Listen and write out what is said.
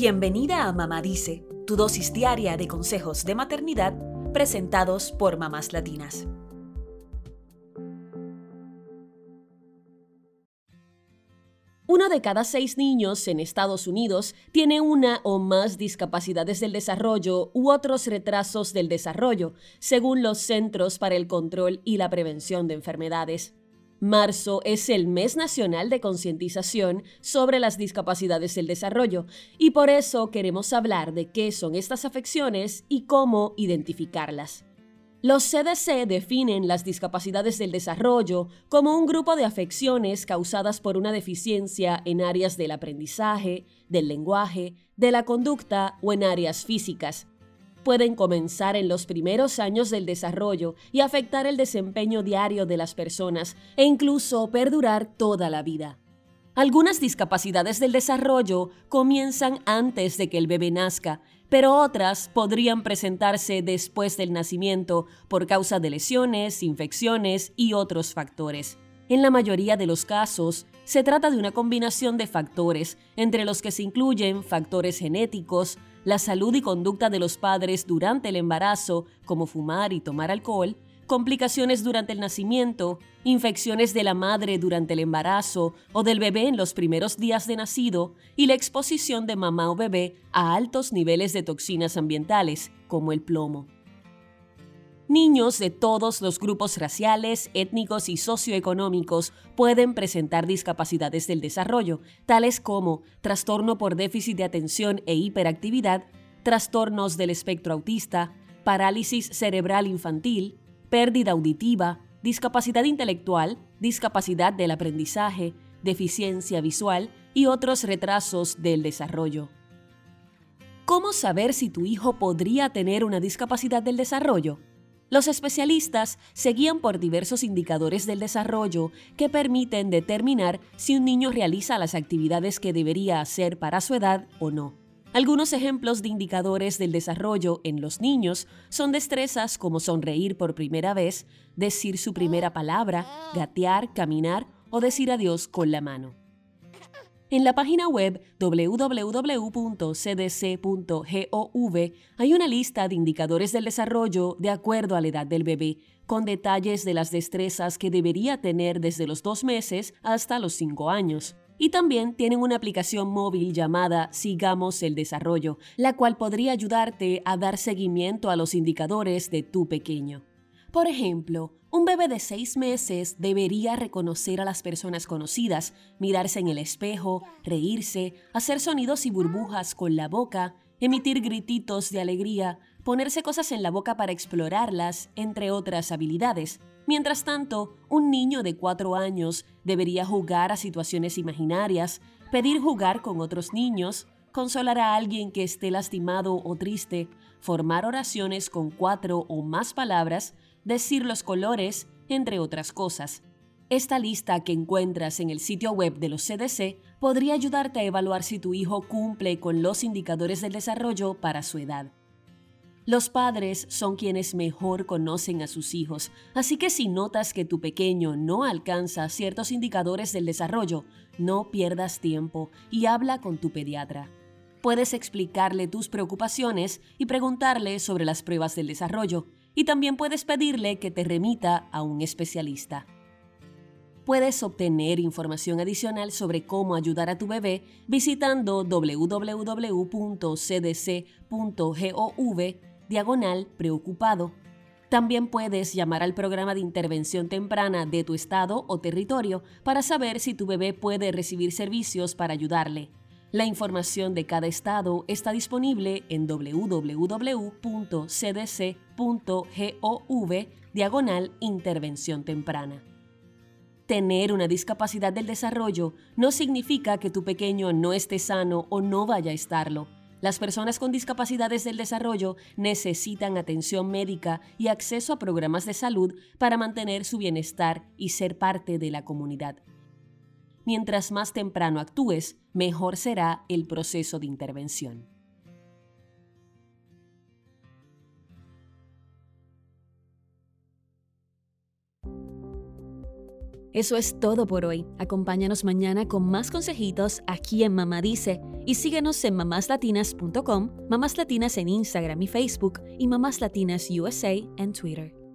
Bienvenida a Mamá Dice, tu dosis diaria de consejos de maternidad presentados por mamás latinas. Uno de cada seis niños en Estados Unidos tiene una o más discapacidades del desarrollo u otros retrasos del desarrollo, según los Centros para el Control y la Prevención de Enfermedades. Marzo es el mes nacional de concientización sobre las discapacidades del desarrollo y por eso queremos hablar de qué son estas afecciones y cómo identificarlas. Los CDC definen las discapacidades del desarrollo como un grupo de afecciones causadas por una deficiencia en áreas del aprendizaje, del lenguaje, de la conducta o en áreas físicas. Pueden comenzar en los primeros años del desarrollo y afectar el desempeño diario de las personas e incluso perdurar toda la vida. Algunas discapacidades del desarrollo comienzan antes de que el bebé nazca pero otras podrían presentarse después del nacimiento por causa de lesiones, infecciones y otros factores. En la mayoría de los casos, se trata de una combinación de factores, entre los que se incluyen factores genéticos, la salud y conducta de los padres durante el embarazo, como fumar y tomar alcohol, complicaciones durante el nacimiento, infecciones de la madre durante el embarazo o del bebé en los primeros días de nacido y la exposición de mamá o bebé a altos niveles de toxinas ambientales, como el plomo. Niños de todos los grupos raciales, étnicos y socioeconómicos pueden presentar discapacidades del desarrollo, tales como trastorno por déficit de atención e hiperactividad, trastornos del espectro autista, parálisis cerebral infantil, pérdida auditiva, discapacidad intelectual, discapacidad del aprendizaje, deficiencia visual y otros retrasos del desarrollo. ¿Cómo saber si tu hijo podría tener una discapacidad del desarrollo? Los especialistas se guían por diversos indicadores del desarrollo que permiten determinar si un niño realiza las actividades que debería hacer para su edad o no. Algunos ejemplos de indicadores del desarrollo en los niños son destrezas como sonreír por primera vez, decir su primera palabra, gatear, caminar o decir adiós con la mano. En la página web www.cdc.gov hay una lista de indicadores del desarrollo de acuerdo a la edad del bebé, con detalles de las destrezas que debería tener desde los dos meses hasta los cinco años. Y también tienen una aplicación móvil llamada Sigamos el Desarrollo, la cual podría ayudarte a dar seguimiento a los indicadores de tu pequeño. Por ejemplo, un bebé de seis meses debería reconocer a las personas conocidas, mirarse en el espejo, reírse, hacer sonidos y burbujas con la boca, emitir grititos de alegría, ponerse cosas en la boca para explorarlas, entre otras habilidades. Mientras tanto, un niño de cuatro años debería jugar a situaciones imaginarias, pedir jugar con otros niños, consolar a alguien que esté lastimado o triste, formar oraciones con cuatro o más palabras, decir los colores, entre otras cosas. Esta lista que encuentras en el sitio web de los CDC podría ayudarte a evaluar si tu hijo cumple con los indicadores del desarrollo para su edad. Los padres son quienes mejor conocen a sus hijos, así que si notas que tu pequeño no alcanza ciertos indicadores del desarrollo, no pierdas tiempo y habla con tu pediatra. Puedes explicarle tus preocupaciones y preguntarle sobre las pruebas del desarrollo, y también puedes pedirle que te remita a un especialista. Puedes obtener información adicional sobre cómo ayudar a tu bebé visitando www.cdc.gov diagonal preocupado. También puedes llamar al programa de intervención temprana de tu estado o territorio para saber si tu bebé puede recibir servicios para ayudarle. La información de cada estado está disponible en www.cdc.gov diagonal intervención temprana. Tener una discapacidad del desarrollo no significa que tu pequeño no esté sano o no vaya a estarlo. Las personas con discapacidades del desarrollo necesitan atención médica y acceso a programas de salud para mantener su bienestar y ser parte de la comunidad. Mientras más temprano actúes, mejor será el proceso de intervención. Eso es todo por hoy. Acompáñanos mañana con más consejitos aquí en Mamá Dice y síguenos en mamáslatinas.com, Mamás Latinas en Instagram y Facebook y Mamás Latinas USA en Twitter.